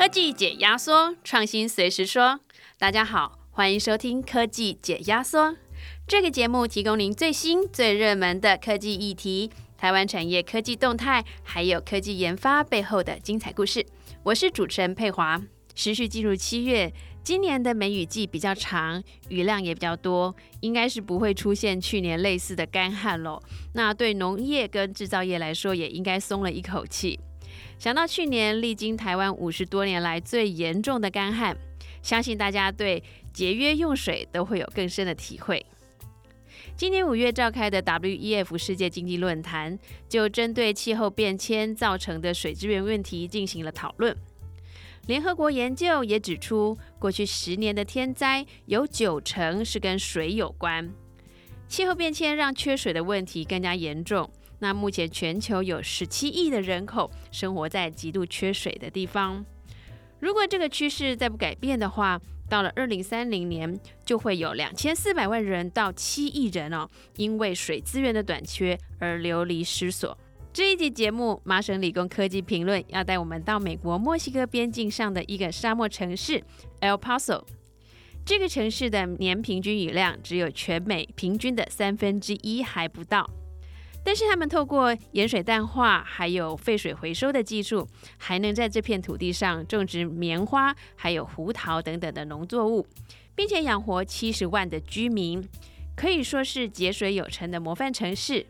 科技解压缩，创新随时说。大家好，欢迎收听科技解压缩。这个节目提供您最新最热门的科技议题、台湾产业科技动态，还有科技研发背后的精彩故事。我是主持人佩华。持续进入七月，今年的梅雨季比较长，雨量也比较多，应该是不会出现去年类似的干旱喽。那对农业跟制造业来说，也应该松了一口气。想到去年历经台湾五十多年来最严重的干旱，相信大家对节约用水都会有更深的体会。今年五月召开的 WEF 世界经济论坛，就针对气候变迁造成的水资源问题进行了讨论。联合国研究也指出，过去十年的天灾有九成是跟水有关。气候变迁让缺水的问题更加严重。那目前全球有十七亿的人口生活在极度缺水的地方。如果这个趋势再不改变的话，到了二零三零年，就会有两千四百万人到七亿人哦，因为水资源的短缺而流离失所。这一集节目，麻省理工科技评论要带我们到美国墨西哥边境上的一个沙漠城市 El Paso。这个城市的年平均雨量只有全美平均的三分之一还不到，但是他们透过盐水淡化还有废水回收的技术，还能在这片土地上种植棉花、还有胡桃等等的农作物，并且养活七十万的居民，可以说是节水有成的模范城市。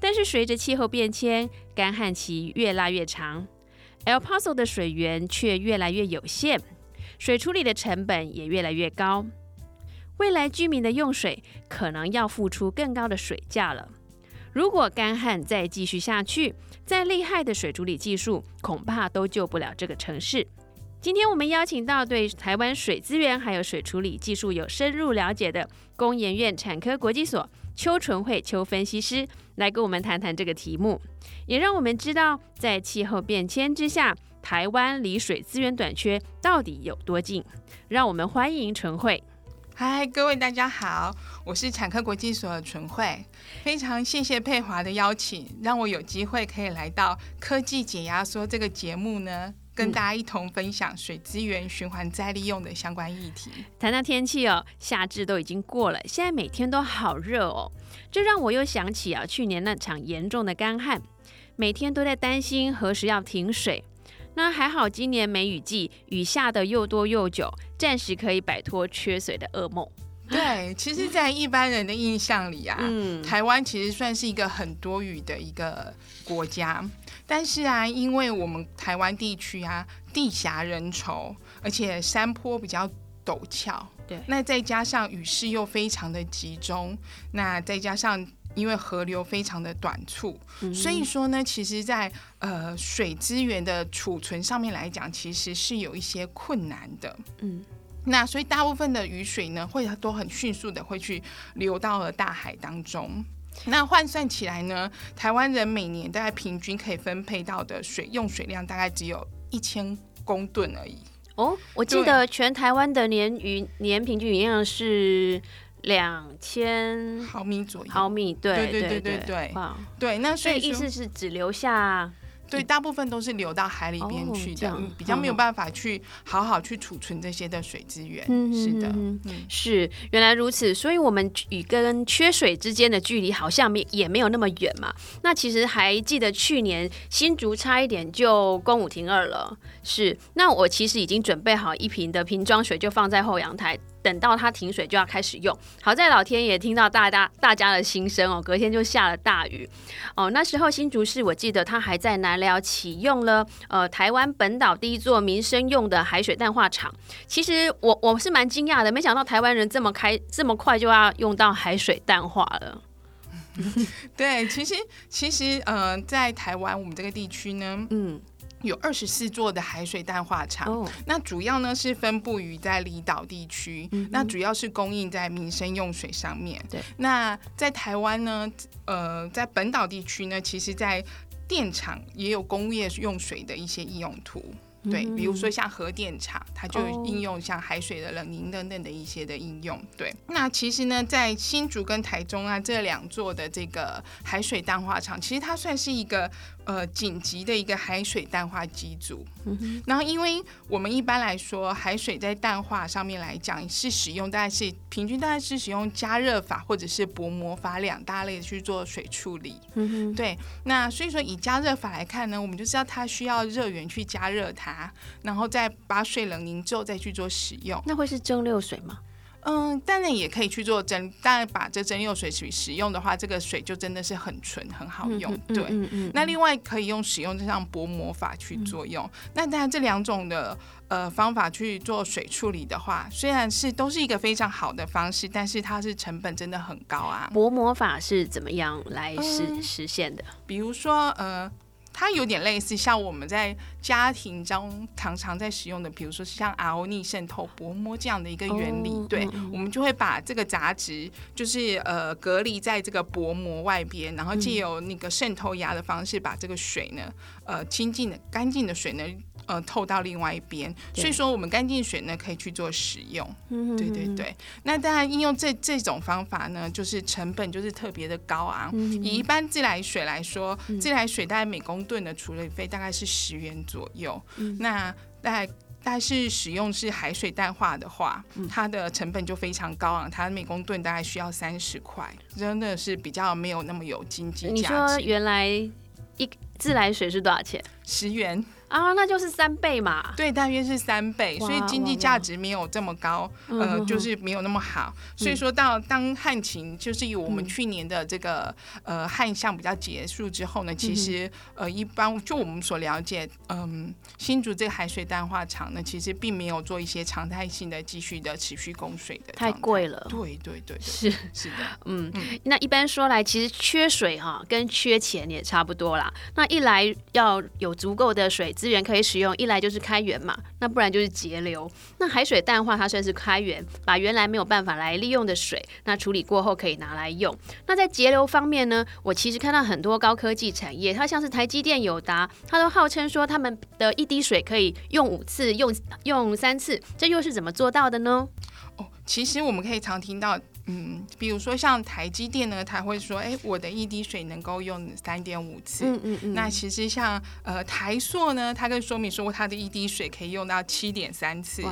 但是随着气候变迁，干旱期越拉越长，El Paso 的水源却越来越有限，水处理的成本也越来越高。未来居民的用水可能要付出更高的水价了。如果干旱再继续下去，再厉害的水处理技术恐怕都救不了这个城市。今天我们邀请到对台湾水资源还有水处理技术有深入了解的工研院产科国际所邱纯慧邱分析师。来跟我们谈谈这个题目，也让我们知道，在气候变迁之下，台湾离水资源短缺到底有多近。让我们欢迎纯慧。嗨，各位大家好，我是产科国际所的纯慧，非常谢谢佩华的邀请，让我有机会可以来到科技解压缩这个节目呢。跟大家一同分享水资源循环再利用的相关议题。谈到天气哦，夏至都已经过了，现在每天都好热哦，这让我又想起啊，去年那场严重的干旱，每天都在担心何时要停水。那还好，今年梅雨季，雨下的又多又久，暂时可以摆脱缺水的噩梦。对，其实，在一般人的印象里啊，台湾其实算是一个很多雨的一个国家。但是啊，因为我们台湾地区啊，地狭人稠，而且山坡比较陡峭，对，那再加上雨势又非常的集中，那再加上因为河流非常的短促，所以说呢，其实，在呃水资源的储存上面来讲，其实是有一些困难的。嗯。那所以大部分的雨水呢，会都很迅速的会去流到了大海当中。那换算起来呢，台湾人每年大概平均可以分配到的水用水量大概只有一千公吨而已。哦，我记得全台湾的年雨年平均雨量是两千毫米左右。毫米，对对对对对。对，那所以意思是只留下。对，大部分都是流到海里边去的，比较没有办法去好好去储存这些的水资源。是的，是原来如此，所以我们与跟缺水之间的距离好像没也没有那么远嘛。那其实还记得去年新竹差一点就公五停二了，是。那我其实已经准备好一瓶的瓶装水，就放在后阳台。等到它停水就要开始用。好在老天爷听到大家大家的心声哦，隔天就下了大雨哦。那时候新竹市我记得它还在南寮启用了呃台湾本岛第一座民生用的海水淡化厂。其实我我是蛮惊讶的，没想到台湾人这么开这么快就要用到海水淡化了。对，其实其实呃在台湾我们这个地区呢，嗯。有二十四座的海水淡化厂，那主要呢是分布于在离岛地区，那主要是供应在民生用水上面。对，那在台湾呢，呃，在本岛地区呢，其实在电厂也有工业用水的一些应用途。对，比如说像核电厂，它就应用像海水的冷凝等等的一些的应用。对，那其实呢，在新竹跟台中啊这两座的这个海水淡化厂，其实它算是一个呃紧急的一个海水淡化机组。嗯，然后，因为我们一般来说，海水在淡化上面来讲是使用大概是平均大概是使用加热法或者是薄膜法两大类去做水处理。对，那所以说以加热法来看呢，我们就知道它需要热源去加热它，然后再把水冷凝之后再去做使用。那会是蒸馏水吗？嗯，当然也可以去做蒸，当然把这蒸馏水去使用的话，这个水就真的是很纯，很好用。对，嗯嗯，那另外可以用使用这项薄膜法去作用。那当然这两种的呃方法去做水处理的话，虽然是都是一个非常好的方式，但是它是成本真的很高啊。薄膜法是怎么样来实实现的？比如说呃。它有点类似像我们在家庭中常常在使用的，比如说像 RO 逆渗透薄膜这样的一个原理，对，我们就会把这个杂质就是呃隔离在这个薄膜外边，然后借由那个渗透压的方式，把这个水呢呃清净的干净的水呢。呃，透到另外一边，所以说我们干净水呢可以去做使用。对对对，那当然应用这这种方法呢，就是成本就是特别的高昂。以一般自来水来说，自来水大概每公吨的处理费大概是十元左右。那大概但是使用是海水淡化的话，它的成本就非常高昂，它每公吨大概需要三十块，真的是比较没有那么有经济价值。你说原来一自来水是多少钱？十元。啊，那就是三倍嘛。对，大约是三倍，所以经济价值没有这么高，呃，就是没有那么好。所以说到当旱情，就是以我们去年的这个呃旱象比较结束之后呢，其实呃一般就我们所了解，嗯，新竹这个海水淡化厂呢，其实并没有做一些常态性的继续的持续供水的。太贵了。对对对，是是的，嗯，那一般说来，其实缺水哈，跟缺钱也差不多啦。那一来要有足够的水。资源可以使用，一来就是开源嘛，那不然就是节流。那海水淡化它算是开源，把原来没有办法来利用的水，那处理过后可以拿来用。那在节流方面呢，我其实看到很多高科技产业，它像是台积电、友达，它都号称说他们的一滴水可以用五次、用用三次，这又是怎么做到的呢？哦，其实我们可以常听到。嗯，比如说像台积电呢，他会说，哎，我的一滴水能够用三点五次。嗯嗯嗯。那其实像呃台塑呢，它跟说明说，它的一滴水可以用到七点三次。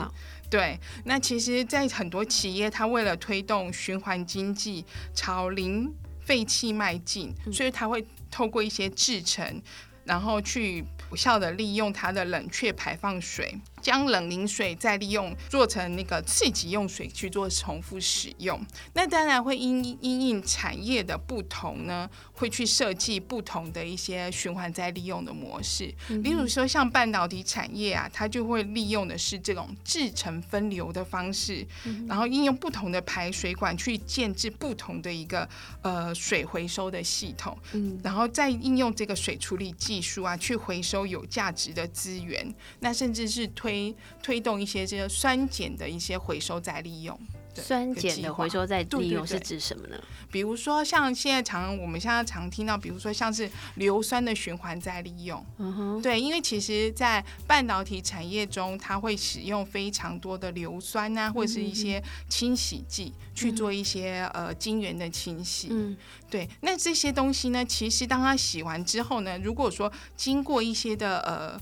对。那其实，在很多企业，它为了推动循环经济朝零废弃迈进，所以它会透过一些制成，然后去有效的利用它的冷却排放水。将冷凝水再利用做成那个刺激用水去做重复使用，那当然会因因应产业的不同呢，会去设计不同的一些循环再利用的模式。例如说像半导体产业啊，它就会利用的是这种制成分流的方式，然后应用不同的排水管去建制不同的一个呃水回收的系统，然后再应用这个水处理技术啊，去回收有价值的资源，那甚至是推。推推动一些这个酸碱的一些回收再利用。酸碱的回收再利用是指什么呢？比如说像现在常我们现在常听到，比如说像是硫酸的循环再利用。嗯哼，对，因为其实，在半导体产业中，它会使用非常多的硫酸啊，或者是一些清洗剂去做一些呃晶圆的清洗。嗯，对，那这些东西呢，其实当它洗完之后呢，如果说经过一些的呃。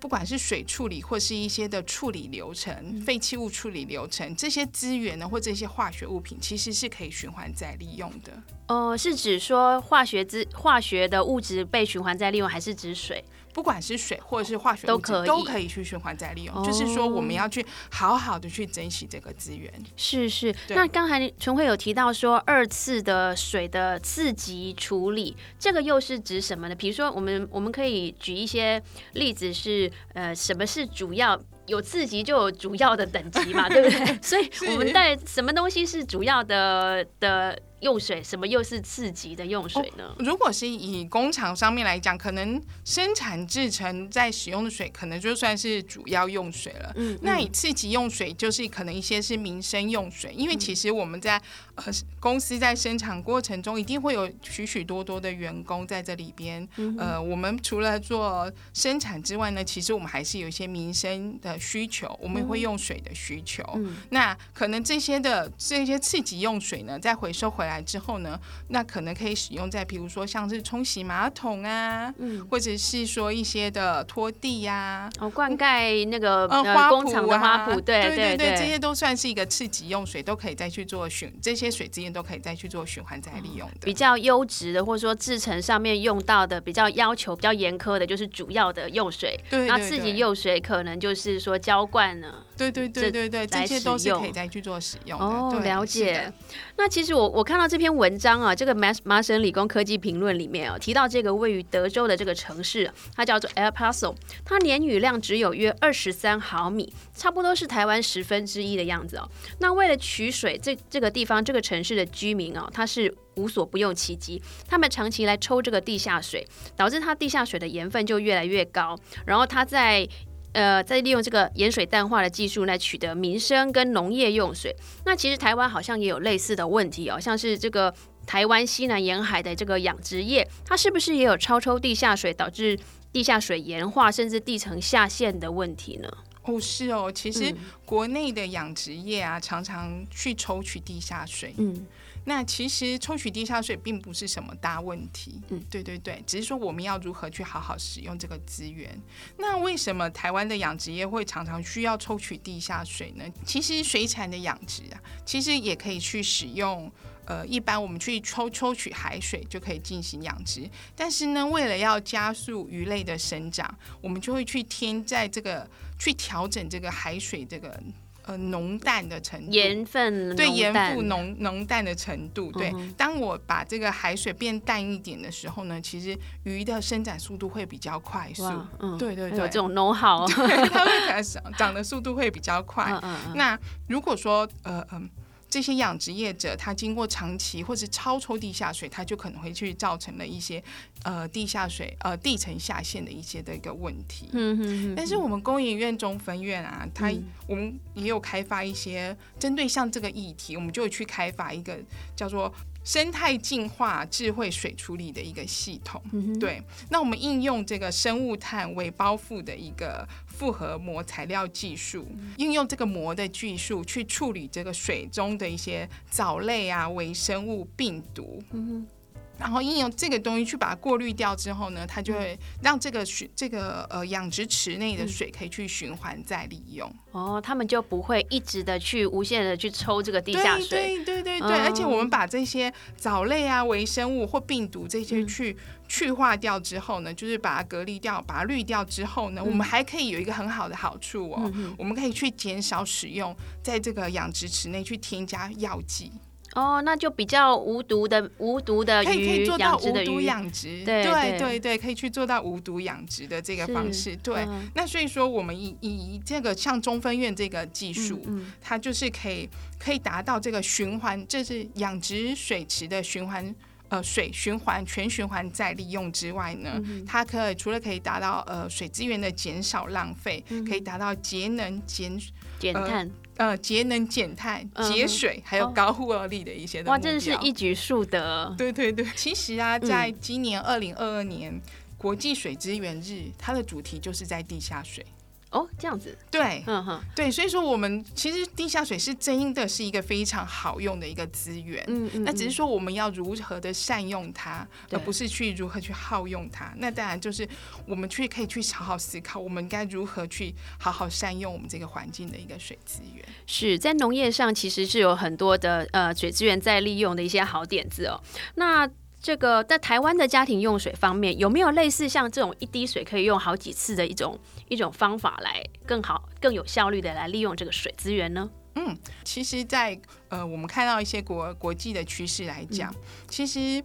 不管是水处理或是一些的处理流程、废弃物处理流程，这些资源呢，或这些化学物品，其实是可以循环再利用的。哦，是指说化学资化学的物质被循环再利用，还是指水？不管是水或者是化学都可以都可以去循环再利用，就是说我们要去好好的去珍惜这个资源。是是，那刚才纯慧有提到说二次的水的次级处理，这个又是指什么呢？比如说我们我们可以举一些例子，是呃什么是主要？有次级就有主要的等级嘛，对不对？所以我们在什么东西是主要的的用水，什么又是次级的用水呢？如果是以工厂上面来讲，可能生产制成在使用的水，可能就算是主要用水了。嗯，那以次级用水，就是可能一些是民生用水，因为其实我们在呃公司在生产过程中，一定会有许许多多的员工在这里边。呃，我们除了做生产之外呢，其实我们还是有一些民生的。需求我们会用水的需求，那可能这些的这些刺激用水呢，再回收回来之后呢，那可能可以使用在比如说像是冲洗马桶啊，嗯，或者是说一些的拖地呀，哦，灌溉那个呃工厂的花圃，对对对，这些都算是一个次级用水，都可以再去做循，这些水资源都可以再去做循环再利用的。比较优质的，或者说制成上面用到的比较要求比较严苛的，就是主要的用水。对，那次级用水可能就是说浇灌呢。对对对对对，这些都是可以再去做使用的。哦，了解。那其实我我看到这篇文章啊，这个麻麻省理工科技评论里面啊，提到这个位于德州的这个城市，它叫做 El Paso，它年雨量只有约二十三毫米，差不多是台湾十分之一的样子哦。那为了取水，这这个地方这个城市的居民哦，他是无所不用其极，他们长期来抽这个地下水，导致它地下水的盐分就越来越高，然后它在。呃，在利用这个盐水淡化的技术来取得民生跟农业用水。那其实台湾好像也有类似的问题哦，像是这个台湾西南沿海的这个养殖业，它是不是也有超抽地下水，导致地下水盐化，甚至地层下陷的问题呢？哦，是哦，其实国内的养殖业啊，常常去抽取地下水。嗯。那其实抽取地下水并不是什么大问题，嗯，对对对，只是说我们要如何去好好使用这个资源。那为什么台湾的养殖业会常常需要抽取地下水呢？其实水产的养殖啊，其实也可以去使用，呃，一般我们去抽抽取海水就可以进行养殖。但是呢，为了要加速鱼类的生长，我们就会去添在这个去调整这个海水这个。呃，浓淡的程度，盐分对盐分浓浓淡的程度，对。当我把这个海水变淡一点的时候呢，其实鱼的生长速度会比较快速。嗯，对对对，这种浓好，它会开始长的速度会比较快。那如果说呃嗯。这些养殖业者，他经过长期或是超抽地下水，他就可能会去造成了一些呃地下水呃地层下陷的一些的一个问题。嗯嗯但是我们工研院中分院啊，它我们也有开发一些针对像这个议题，我们就会去开发一个叫做。生态净化智慧水处理的一个系统，对。那我们应用这个生物炭为包覆的一个复合膜材料技术，应用这个膜的技术去处理这个水中的一些藻类啊、微生物、病毒。然后应用这个东西去把它过滤掉之后呢，它就会让这个水这个呃养殖池内的水可以去循环再利用。哦，他们就不会一直的去无限的去抽这个地下水。对对对对对，而且我们把这些藻类啊、微生物或病毒这些去去化掉之后呢，就是把它隔离掉、把它滤掉之后呢，我们还可以有一个很好的好处哦，我们可以去减少使用在这个养殖池内去添加药剂。哦，那就比较无毒的无毒的鱼，可以可以做到无毒养殖，对对对。对，可以去做到无毒养殖的这个方式。对，那所以说我们以以这个像中分院这个技术，它就是可以可以达到这个循环，这是养殖水池的循环，呃，水循环全循环再利用之外呢，它可以除了可以达到呃水资源的减少浪费，可以达到节能减减碳。呃，节能减碳、节水，还有高护力的一些东西哇，真的是一举数得。对对对，其实啊，在今年二零二二年国际水资源日，它的主题就是在地下水。哦，这样子，对，嗯哼，对，所以说我们其实地下水是真的是一个非常好用的一个资源，嗯嗯，那只是说我们要如何的善用它，而不是去如何去耗用它。那当然就是我们去可以去好好思考，我们该如何去好好善用我们这个环境的一个水资源。是在农业上其实是有很多的呃水资源在利用的一些好点子哦。那这个在台湾的家庭用水方面，有没有类似像这种一滴水可以用好几次的一种一种方法来更好、更有效率的来利用这个水资源呢？嗯，其实，在呃，我们看到一些国国际的趋势来讲，其实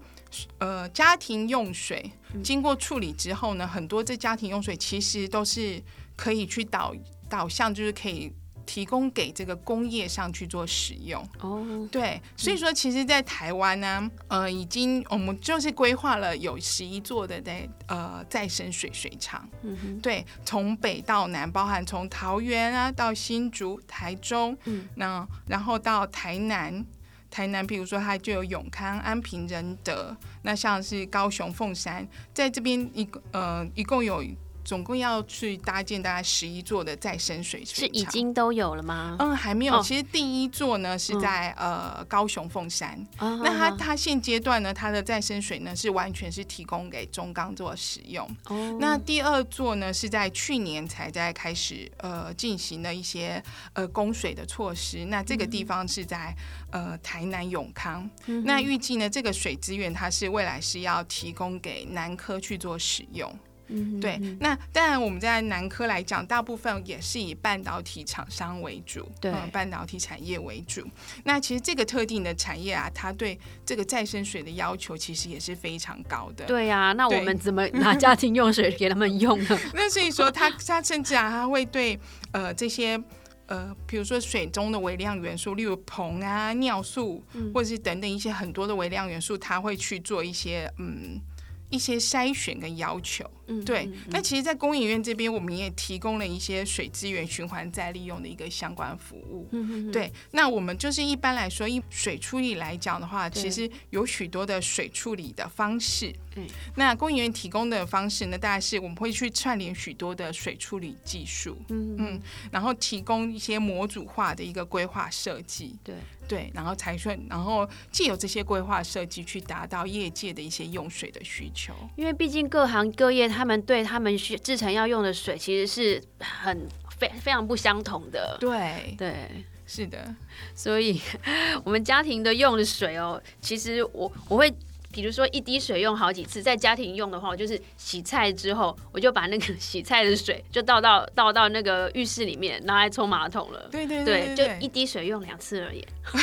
呃，家庭用水经过处理之后呢，很多这家庭用水其实都是可以去导导向，就是可以。提供给这个工业上去做使用。哦，对，所以说其实，在台湾呢，呃，已经我们就是规划了有十一座的在呃再生水水厂，嗯哼，对，从北到南，包含从桃园啊到新竹、台中，嗯，那然后到台南，台南比如说它就有永康、安平、仁德，那像是高雄凤山，在这边一个呃一共有。总共要去搭建大概十一座的再生水是水厂。已经都有了吗？嗯，还没有。哦其实第一座呢是在、呃高雄凤山，哦那它它现阶段呢，它的再生水呢是完全是提供给中钢做使用。哦那第二座呢是在去年才在开始呃进行了一些呃供水的措施。那这个地方是在呃台南永康。那预计呢这个水资源它是未来是要提供给南科去做使用。嗯对，那当然我们在南科来讲，大部分也是以半导体厂商为主，对嗯半导体产业为主。那其实这个特定的产业啊，它对这个再生水的要求其实也是非常高的。对呀、那我们怎么 拿家庭用水给他们用呢？那所以说它，它甚至啊，它会对呃这些呃，比如说水中的微量元素，例如硼啊、尿素，或者是等等一些很多的微量元素，它会去做一些嗯一些筛选跟要求。嗯，对嗯，那其实，在工研院这边，我们也提供了一些水资源循环再利用的一个相关服务。嗯对，那我们就是一般来说，以水处理来讲的话，其实有许多的水处理的方式。嗯，那工研院提供的方式呢，大概是我们会去串联许多的水处理技术，嗯嗯，然后提供一些模组化的一个规划设计。对对，然后才算，然后既有这些规划设计去达到业界的一些用水的需求。因为毕竟各行各业他们对他们需制成要用的水其实是很非非常不相同的。对，对，是的。所以 我们家庭的用的水哦，其实我我会。比如说一滴水用好几次，在家庭用的话，我就是洗菜之后，我就把那个洗菜的水就倒到倒到那个浴室里面，拿来冲马桶了。对对对，对就一滴水用两次而已。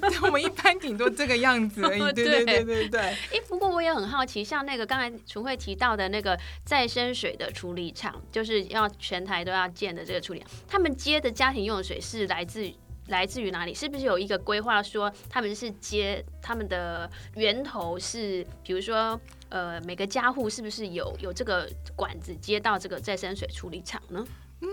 对我们一般顶多这个样子而已。对对对对对。哎，不过我也很好奇，像那个刚才纯慧提到的那个再生水的处理厂，就是要全台都要建的这个处理厂，他们接的家庭用的水是来自来自于哪里？是不是有一个规划说他们是接他们的源头是，比如说呃每个家户是不是有有这个管子接到这个再生水处理厂呢？嗯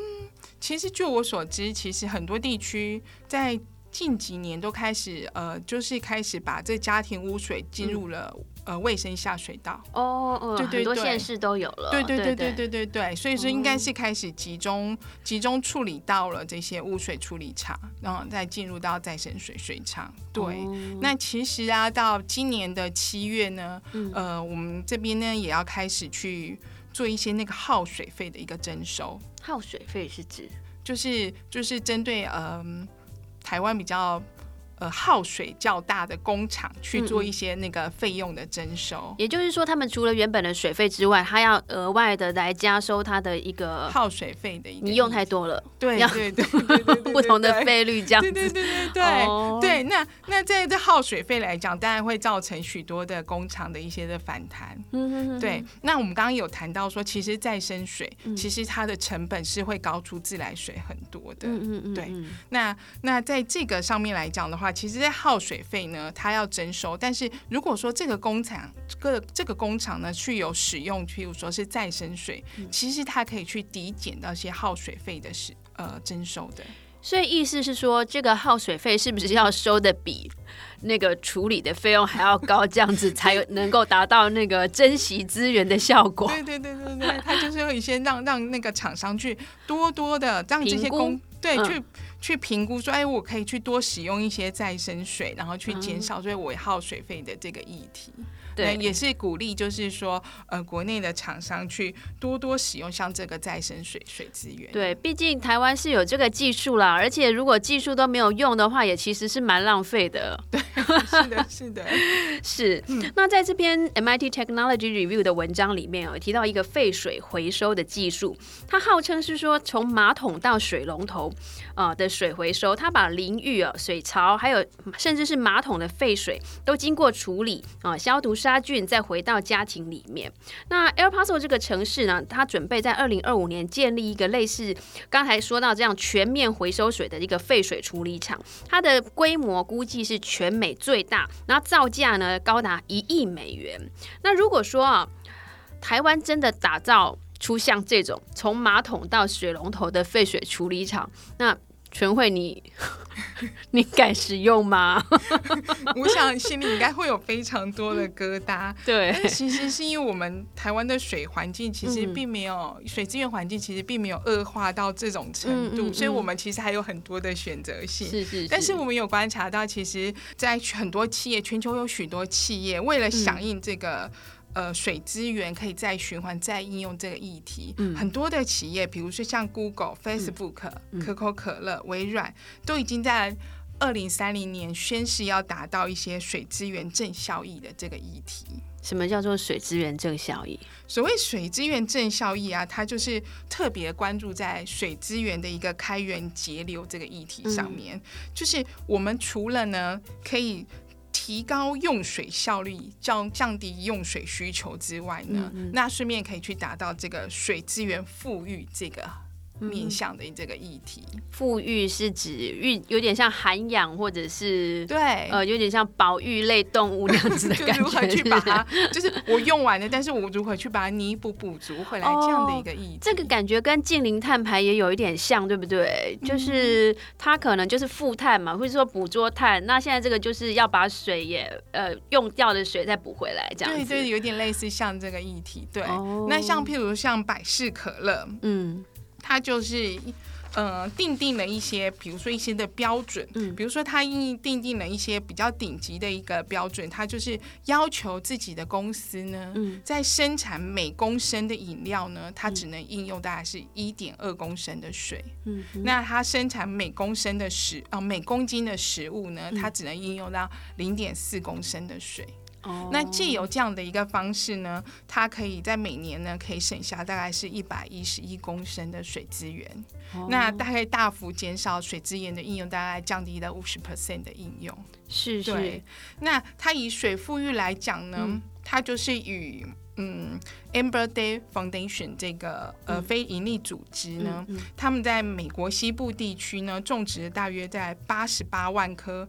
其实就我所知，其实很多地区在近几年都开始呃，就是开始把这家庭污水进入了、呃，卫生下水道哦，对对，很多县市都有了。对对对对对对对，所以说应该是开始集中集中处理到了这些污水处理厂，然后再进入到再生水水厂。对，那其实啊，到今年的七月呢，呃，我们这边呢也要开始去做一些那个耗水费的一个征收。耗水费是指？就是就是针对呃，台湾比较。呃耗水较大的工厂去做一些那个费用的征收。也就是说，他们除了原本的水费之外，还要额外的来加收它的一个，耗水费的一个你用太多了，对对对 不同的费率这样对对子。对对对、哦对，那那在这耗水费来讲，当然会造成许多的工厂的一些的反弹。对，那我们刚刚有谈到说，其实再生水、嗯其实它的成本是会高出自来水很多的。嗯嗯嗯，对嗯那那在这个上面来讲的话，其实，在耗水费呢，它要征收。但是如果说这个工厂，这个这个工厂呢，去有使用，譬如说是再生水，嗯其实它可以去抵减到一些耗水费的是呃征收的。所以意思是说，这个耗水费是不是要收的比那个处理的费用还要高，这样子才能够达到那个珍惜资源的效果？对对对对对，它就是有一些让让那个厂商去多多的让这些工对、嗯去去评估说，哎，我可以去多使用一些再生水，然后去减少所以我耗水费的这个议题。对也是鼓励，就是说，呃，国内的厂商去多多使用像这个再生水水资源。对，毕竟台湾是有这个技术啦，而且如果技术都没有用的话，也其实是蛮浪费的。对 是的，是的，是，那在这篇 MIT Technology Review 的文章里面哦提到一个废水回收的技术，它号称是说从马桶到水龙头啊、呃的水回收，它把淋浴啊、水槽还有甚至是马桶的废水都经过处理啊、消毒杀菌，再回到家庭里面。那 El Paso 这个城市呢，它准备在二零二五年建立一个类似刚才说到这样全面回收水的一个废水处理厂，它的规模估计是全美最大，然后造价呢高达一亿美元。那如果说啊，台湾真的打造出像这种从马桶到水龙头的废水处理厂，那全会你你敢使用吗？我想心里应该会有非常多的疙瘩。对，其实是因为我们台湾的水环境其实并没有水资源环境其实并没有恶化到这种程度，所以我们其实还有很多的选择性。是是。但是我们有观察到，其实，在很多企业，全球有许多企业为了响应这个。呃，水资源可以再循环、再应用这个议题，很多的企业，比如说像 Google、Facebook、可口可乐、微软，都已经在二零三零年宣誓要达到一些水资源正效益的这个议题。什么叫做水资源正效益？所谓水资源正效益啊，它就是特别关注在水资源的一个开源节流这个议题上面。就是我们除了呢，可以。提高用水效率，降降低用水需求之外呢，那顺便可以去达到这个水资源富裕这个。面向的这个议题，富裕是指育，有点像涵养或者是对，呃，有点像保育类动物那样子的 感觉。如何去把它，就是我用完了，但是我如何去把它弥补补足回来这样的一个意义。这个感觉跟近零碳排也有一点像，对不对？就是它可能就是负碳嘛，或者说捕捉碳。那现在这个就是要把水也呃用掉的水再补回来，这样对对，有点类似像这个议题。对，那像譬如像百事可乐，嗯。它就是，呃，定定了一些，比如说一些的标准，嗯，比如说它定定定了一些比较顶级的一个标准，它就是要求自己的公司呢，在生产每公升的饮料呢，它只能应用大概是一点二公升的水，嗯，那它生产每公升的食啊每公斤的食物呢，它只能应用到零点四公升的水。那借由这样的一个方式呢，它可以在每年呢可以省下大概是一百一十一公升的水资源，那大概大幅减少水资源的应用，大概降低了五十 percent 的应用。是是。那它以水富裕来讲呢，它就是与嗯 Amber Day Foundation 这个呃非营利组织呢，他们在美国西部地区呢种植大约在八十八万棵。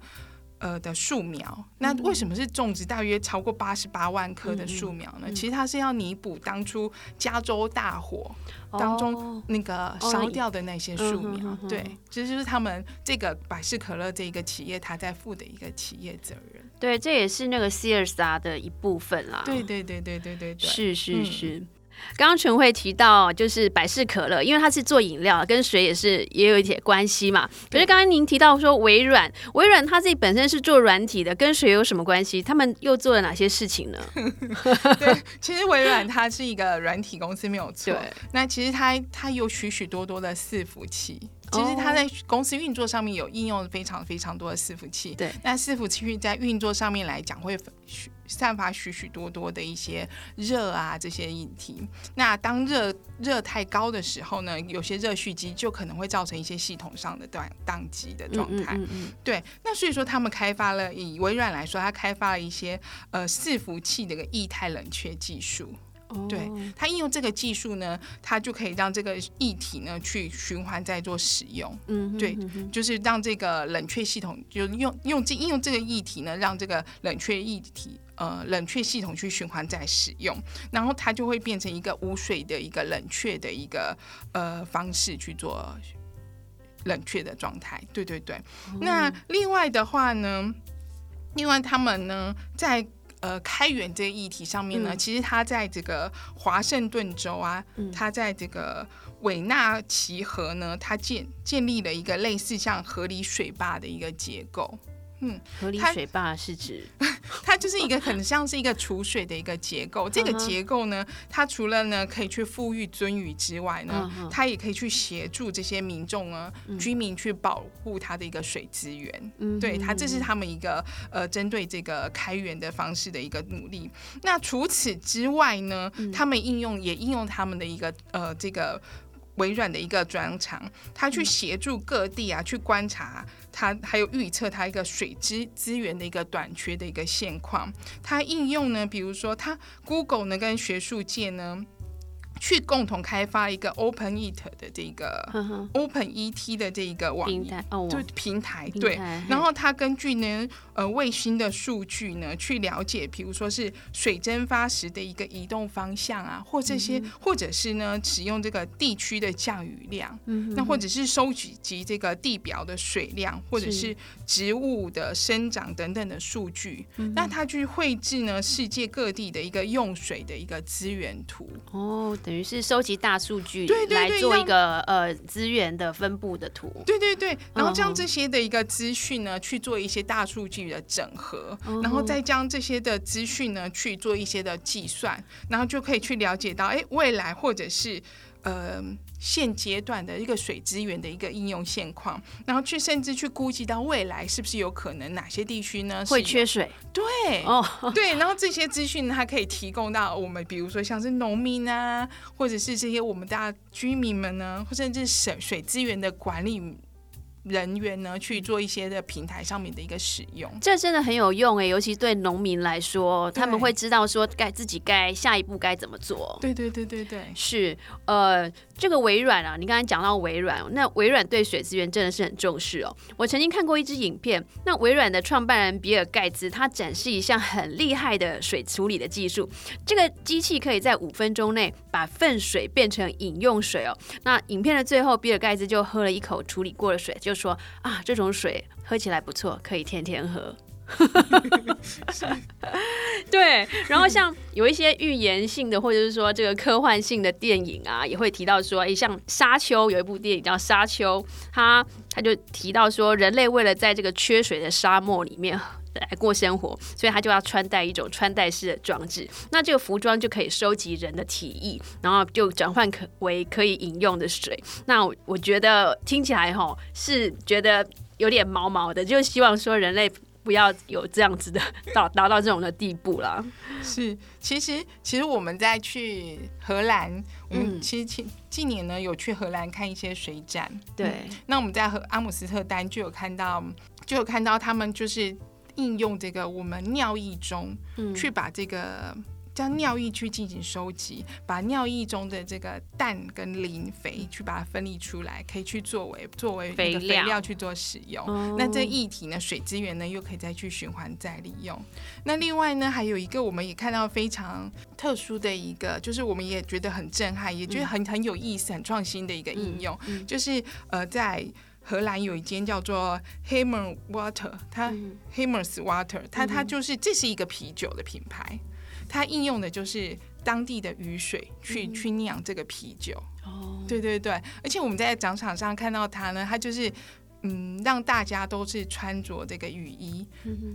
呃的树苗，那为什么是种植大约超过八十八万棵的树苗呢？其实它是要弥补当初加州大火当中那个烧掉的那些树苗。对，这就是他们这个百事可乐这一个企业他在负的一个企业责任。对，这也是那个 Sears 的一部分啦。对对对对对对对，是是是。刚刚陈慧提到，就是百事可乐，因为它是做饮料，跟水也是也有一点关系嘛。可是刚刚您提到说微软，微软它自己本身是做软体的，跟水有什么关系？他们又做了哪些事情呢？对，其实微软它是一个软体公司，没有错。那其实它它有许许多多的伺服器。其实它在公司运作上面有应用非常非常多的伺服器。对，那伺服器在运作上面来讲，会散发许许多多的一些热啊这些议题。那当热热太高的时候呢，有些热蓄积就可能会造成一些系统上的断宕机的状态。嗯嗯嗯。对，那所以说他们开发了，以微软来说，它开发了一些呃伺服器的一个液态冷却技术。对它应用这个技术呢，它就可以让这个液体呢去循环再做使用。嗯，对，就是让这个冷却系统就用用这应用这个液体呢，让这个冷却液体呃冷却系统去循环再使用，然后它就会变成一个无水的一个冷却的一个呃方式去做冷却的状态。对对对。那另外的话呢，另外他们呢在。呃，开源这个议题上面呢，其实他在这个华盛顿州啊，他在这个韦纳奇河呢，他建建立了一个类似像河里水坝的一个结构。嗯，河里水坝是指 它就是一个很像是一个储水的一个结构。这个结构呢，它除了呢可以去富裕尊雨之外呢，它也可以去协助这些民众呢居民去保护它的一个水资源。嗯，对，它这是他们一个呃针对这个开源的方式的一个努力。那除此之外呢，他们应用也应用他们的一个呃这个。微软的一个专长，他去协助各地啊，去观察它，还有预测它一个水资资源的一个短缺的一个现况。它应用呢，比如说它 Google 呢跟学术界呢。去共同开发一个 Open Eat 的这个 Open ET 的这个网平台哦，就平台对，然后它根据呢呃卫星的数据呢去了解，比如说是水蒸发时的一个移动方向啊，或这些或者是呢使用这个地区的降雨量，那或者是收集及这个地表的水量，或者是植物的生长等等的数据，那它去绘制呢世界各地的一个用水的一个资源图。哦，等于是收集大数据来做一个呃资源的分布的图，对对对，然后将这些的一个资讯呢去做一些大数据的整合，然后再将这些的资讯呢去做一些的计算，然后就可以去了解到，哎，未来或者是呃。现阶段的一个水资源的一个应用现况，然后去甚至去估计到未来是不是有可能哪些地区呢会缺水？对，哦，对，然后这些资讯它可以提供到我们，比如说像是农民啊，或者是这些我们大家居民们呢，或甚至省水资源的管理。人员呢去做一些的平台上面的一个使用，这真的很有用哎，尤其对农民来说，他们会知道说该自己该下一步该怎么做。对对对对对，是呃，这个微软啊，你刚才讲到微软，那微软对水资源真的是很重视哦。我曾经看过一支影片，那微软的创办人比尔盖茨他展示一项很厉害的水处理的技术，这个机器可以在五分钟内把粪水变成饮用水哦。那影片的最后，比尔盖茨就喝了一口处理过的水，就。说啊，这种水喝起来不错，可以天天喝。对，然后像有一些预言性的，或者是说这个科幻性的电影啊，也会提到说，哎，像《沙丘》有一部电影叫《沙丘》，他他就提到说，人类为了在这个缺水的沙漠里面。来过生活，所以他就要穿戴一种穿戴式的装置。那这个服装就可以收集人的体液，然后就转换可为可以饮用的水。那我觉得听起来哈是觉得有点毛毛的，就希望说人类不要有这样子的到达到这种的地步了。是，其实其实我们在去荷兰，我们其实近近年呢有去荷兰看一些水展。对，那我们在和阿姆斯特丹就有看到，就有看到他们就是。应用这个我们尿液中，去把这个将尿液去进行收集，把尿液中的这个氮跟磷肥去把它分离出来，可以去作为作为肥料去做使用。那这液体呢，水资源呢又可以再去循环再利用。那另外呢，还有一个我们也看到非常特殊的一个，就是我们也觉得很震撼，也觉得很很有意思、很创新的一个应用，就是呃在。荷兰有一间叫做 Hammer Water，它 Hammers Water，它它就是这是一个啤酒的品牌，它应用的就是当地的雨水去去酿这个啤酒。哦，对对对，而且我们在展场上看到它呢，它就是。嗯，让大家都是穿着这个雨衣，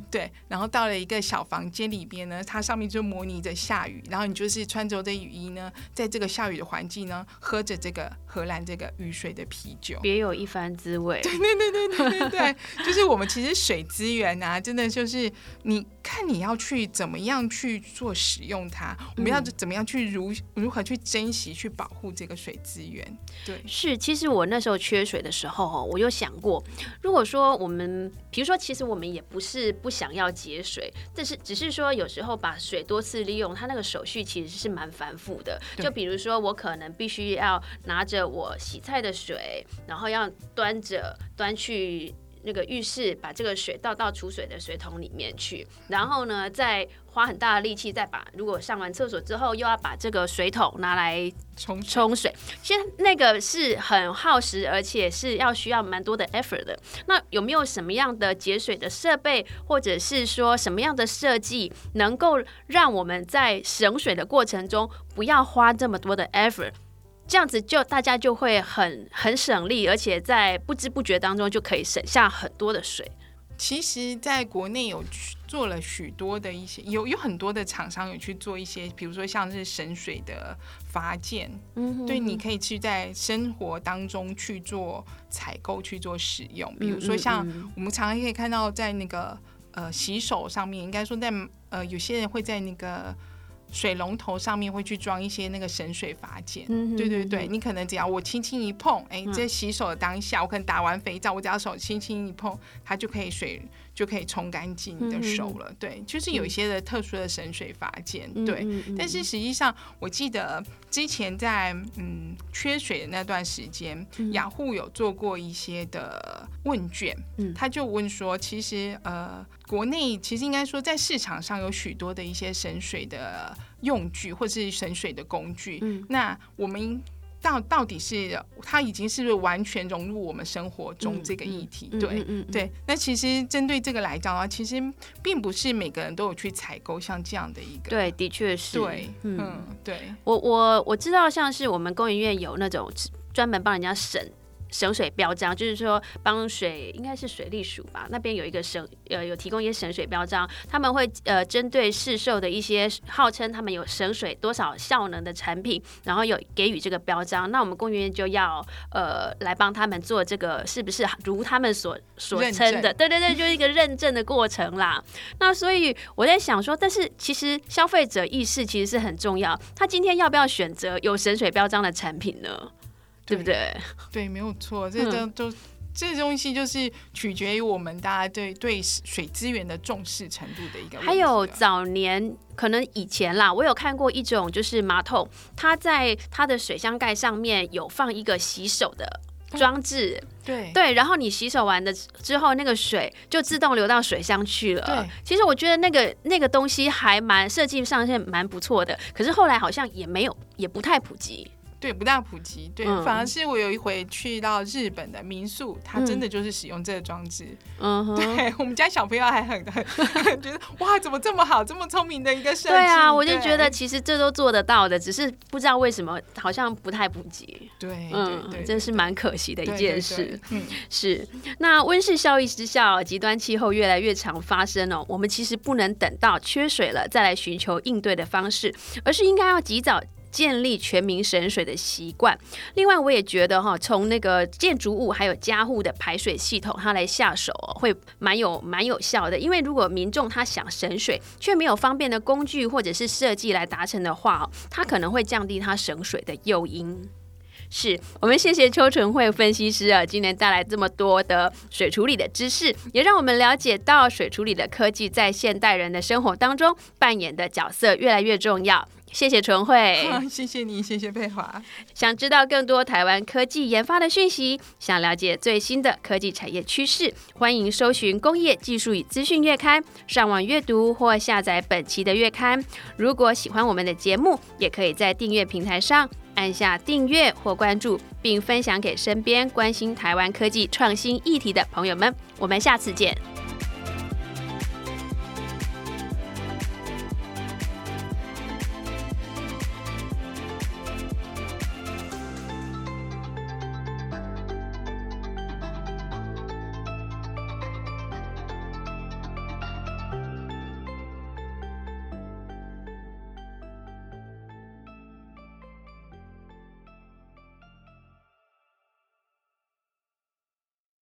对，然后到了一个小房间里边呢，它上面就模拟着下雨，然后你就是穿着这雨衣呢，在这个下雨的环境呢，喝着这个荷兰这个雨水的啤酒，别有一番滋味。对对对对对对对，就是我们其实水资源啊，真的就是你看你要去怎么样去做使用它，我们要怎么样去如如何去珍惜去保护这个水资源。对，是，其实我那时候缺水的时候，我有想过。如果说我们，比如说，其实我们也不是不想要节水，但是只是说有时候把水多次利用，它那个手续其实是蛮繁复的。就比如说，我可能必须要拿着我洗菜的水，然后要端着端去。那个浴室把这个水倒到储水的水桶里面去，然后呢，再花很大的力气再把，如果上完厕所之后又要把这个水桶拿来冲冲水，其实那个是很耗时，而且是要需要蛮多的 effort 的。那有没有什么样的节水的设备，或者是说什么样的设计，能够让我们在省水的过程中不要花这么多的 effort？这样子就大家就会很很省力，而且在不知不觉当中就可以省下很多的水。其实，在国内有做了许多的一些，有有很多的厂商有去做一些，比如说像是省水的发件，嗯，对，你可以去在生活当中去做采购去做使用。比如说像我们常常可以看到，在那个呃洗手上面，应该说在呃有些人会在那个。水龙头上面会去装一些那个省水发件，对对对，你可能只要我轻轻一碰，哎，在洗手的当下，我可能打完肥皂，我只要手轻轻一碰，它就可以水就可以冲干净你的手了。对，就是有一些的特殊的神水法件。对，但是实际上我记得之前在嗯缺水的那段时间，雅虎有做过一些的问卷，他就问说，其实呃国内其实应该说在市场上有许多的一些神水的用具或是神水的工具，那我们。到到底是它已经是不是完全融入我们生活中这个议题？对对，那其实针对这个来讲的话，其实并不是每个人都有去采购像这样的一个。对，的确是。对，嗯，对。我我我知道，像是我们工研院有那种专门帮人家省。省水标章就是说，帮水应该是水利署吧，那边有一个省呃有提供一些省水标章，他们会呃针对市售的一些号称他们有省水多少效能的产品，然后有给予这个标章，那我们公园就要呃来帮他们做这个是不是如他们所所称的？对对对，就是一个认证的过程啦。那所以我在想说，但是其实消费者意识其实是很重要，他今天要不要选择有省水标章的产品呢？对不对？对，没有错。这都都这东西就是取决于我们大家对对水资源的重视程度的一个。还有早年可能以前啦，我有看过一种就是马桶，它在它的水箱盖上面有放一个洗手的装置。对对，然后你洗手完的之后，那个水就自动流到水箱去了。对，其实我觉得那个那个东西还蛮设计上是蛮不错的，可是后来好像也没有，也不太普及。对，不大普及。对，反而是我有一回去到日本的民宿，它真的就是使用这个装置。嗯，对我们家小朋友还很很 觉得哇，怎么这么好，这么聪明的一个设计？对啊，我就觉得其实这都做得到的，只是不知道为什么好像不太普及。对，嗯，真是蛮可惜的一件事。嗯，是。那温室效应之下，极端气候越来越常发生哦。我们其实不能等到缺水了再来寻求应对的方式，而是应该要及早。建立全民省水的习惯。另外，我也觉得哈，从那个建筑物还有家户的排水系统，它来下手会蛮有蛮有效的。因为如果民众他想省水，却没有方便的工具或者是设计来达成的话，他可能会降低他省水的诱因。是我们谢谢邱纯慧分析师啊，今天带来这么多的水处理的知识，也让我们了解到水处理的科技在现代人的生活当中扮演的角色越来越重要。谢谢纯慧，谢谢你，谢谢佩华。想知道更多台湾科技研发的讯息，想了解最新的科技产业趋势，欢迎搜寻《工业技术与资讯月刊》，上网阅读或下载本期的月刊。如果喜欢我们的节目，也可以在订阅平台上按下订阅或关注，并分享给身边关心台湾科技创新议题的朋友们。我们下次见。